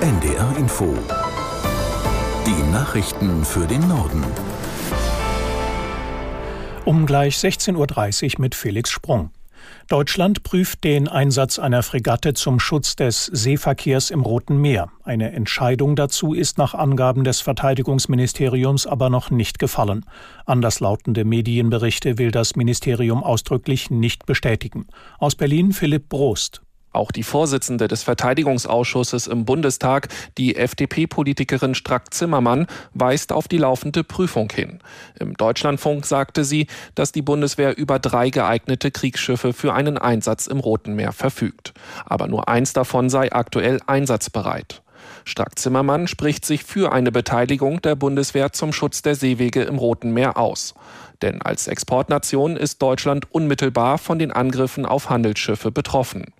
NDR Info. Die Nachrichten für den Norden. Um gleich 16.30 Uhr mit Felix Sprung. Deutschland prüft den Einsatz einer Fregatte zum Schutz des Seeverkehrs im Roten Meer. Eine Entscheidung dazu ist nach Angaben des Verteidigungsministeriums aber noch nicht gefallen. Anderslautende Medienberichte will das Ministerium ausdrücklich nicht bestätigen. Aus Berlin Philipp Brost. Auch die Vorsitzende des Verteidigungsausschusses im Bundestag, die FDP-Politikerin Strack-Zimmermann, weist auf die laufende Prüfung hin. Im Deutschlandfunk sagte sie, dass die Bundeswehr über drei geeignete Kriegsschiffe für einen Einsatz im Roten Meer verfügt. Aber nur eins davon sei aktuell einsatzbereit. Strack-Zimmermann spricht sich für eine Beteiligung der Bundeswehr zum Schutz der Seewege im Roten Meer aus. Denn als Exportnation ist Deutschland unmittelbar von den Angriffen auf Handelsschiffe betroffen.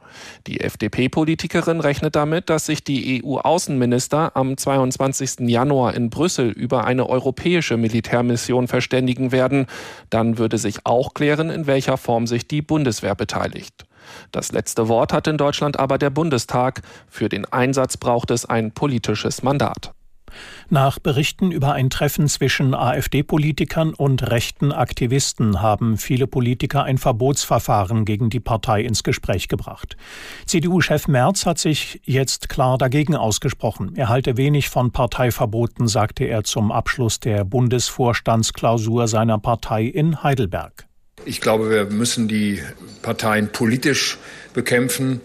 Die FDP-Politikerin rechnet damit, dass sich die EU-Außenminister am 22. Januar in Brüssel über eine europäische Militärmission verständigen werden. Dann würde sich auch klären, in welcher Form sich die Bundeswehr beteiligt. Das letzte Wort hat in Deutschland aber der Bundestag. Für den Einsatz braucht es ein politisches Mandat. Nach Berichten über ein Treffen zwischen AfD-Politikern und rechten Aktivisten haben viele Politiker ein Verbotsverfahren gegen die Partei ins Gespräch gebracht. CDU-Chef Merz hat sich jetzt klar dagegen ausgesprochen. Er halte wenig von Parteiverboten, sagte er zum Abschluss der Bundesvorstandsklausur seiner Partei in Heidelberg. Ich glaube, wir müssen die Parteien politisch bekämpfen.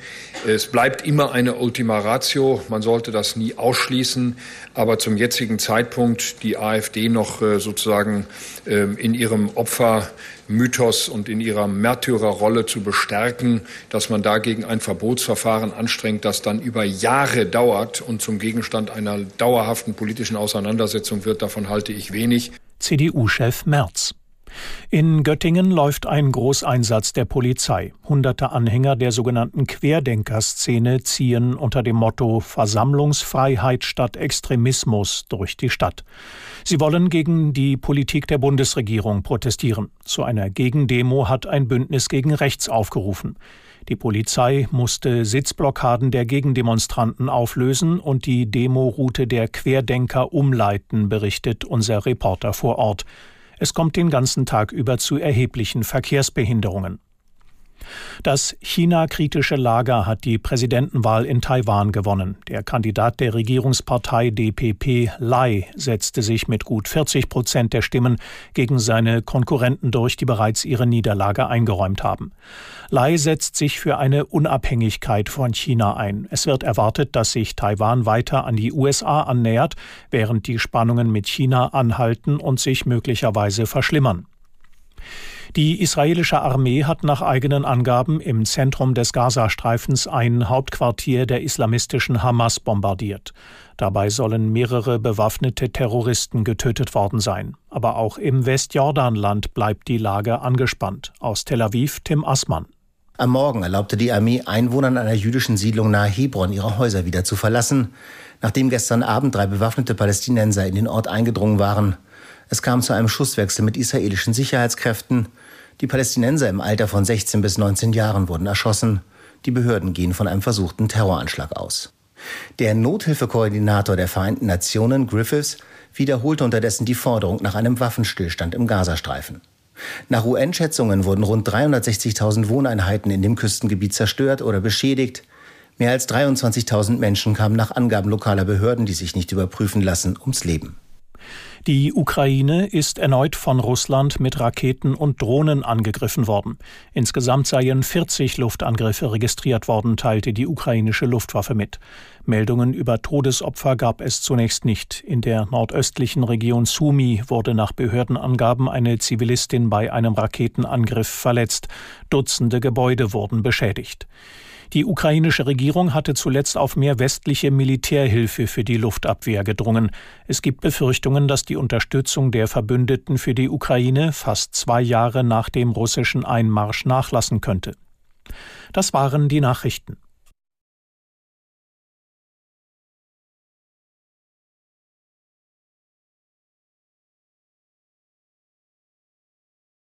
Es bleibt immer eine Ultima Ratio. Man sollte das nie ausschließen. Aber zum jetzigen Zeitpunkt die AfD noch äh, sozusagen ähm, in ihrem Opfermythos und in ihrer Märtyrerrolle zu bestärken, dass man dagegen ein Verbotsverfahren anstrengt, das dann über Jahre dauert und zum Gegenstand einer dauerhaften politischen Auseinandersetzung wird, davon halte ich wenig. CDU-Chef Merz. In Göttingen läuft ein Großeinsatz der Polizei. Hunderte Anhänger der sogenannten Querdenkerszene ziehen unter dem Motto Versammlungsfreiheit statt Extremismus durch die Stadt. Sie wollen gegen die Politik der Bundesregierung protestieren. Zu einer Gegendemo hat ein Bündnis gegen Rechts aufgerufen. Die Polizei musste Sitzblockaden der Gegendemonstranten auflösen und die Demoroute der Querdenker umleiten, berichtet unser Reporter vor Ort. Es kommt den ganzen Tag über zu erheblichen Verkehrsbehinderungen. Das China-kritische Lager hat die Präsidentenwahl in Taiwan gewonnen. Der Kandidat der Regierungspartei DPP, Lai, setzte sich mit gut 40 Prozent der Stimmen gegen seine Konkurrenten durch, die bereits ihre Niederlage eingeräumt haben. Lai setzt sich für eine Unabhängigkeit von China ein. Es wird erwartet, dass sich Taiwan weiter an die USA annähert, während die Spannungen mit China anhalten und sich möglicherweise verschlimmern. Die israelische Armee hat nach eigenen Angaben im Zentrum des Gazastreifens ein Hauptquartier der islamistischen Hamas bombardiert. Dabei sollen mehrere bewaffnete Terroristen getötet worden sein. Aber auch im Westjordanland bleibt die Lage angespannt. Aus Tel Aviv Tim Assmann. Am Morgen erlaubte die Armee Einwohnern einer jüdischen Siedlung nahe Hebron ihre Häuser wieder zu verlassen, nachdem gestern Abend drei bewaffnete Palästinenser in den Ort eingedrungen waren. Es kam zu einem Schusswechsel mit israelischen Sicherheitskräften. Die Palästinenser im Alter von 16 bis 19 Jahren wurden erschossen. Die Behörden gehen von einem versuchten Terroranschlag aus. Der Nothilfekoordinator der Vereinten Nationen, Griffiths, wiederholte unterdessen die Forderung nach einem Waffenstillstand im Gazastreifen. Nach UN-Schätzungen wurden rund 360.000 Wohneinheiten in dem Küstengebiet zerstört oder beschädigt. Mehr als 23.000 Menschen kamen nach Angaben lokaler Behörden, die sich nicht überprüfen lassen, ums Leben. Die Ukraine ist erneut von Russland mit Raketen und Drohnen angegriffen worden. Insgesamt seien 40 Luftangriffe registriert worden, teilte die ukrainische Luftwaffe mit. Meldungen über Todesopfer gab es zunächst nicht. In der nordöstlichen Region Sumi wurde nach Behördenangaben eine Zivilistin bei einem Raketenangriff verletzt. Dutzende Gebäude wurden beschädigt. Die ukrainische Regierung hatte zuletzt auf mehr westliche Militärhilfe für die Luftabwehr gedrungen. Es gibt Befürchtungen, dass die Unterstützung der Verbündeten für die Ukraine fast zwei Jahre nach dem russischen Einmarsch nachlassen könnte. Das waren die Nachrichten.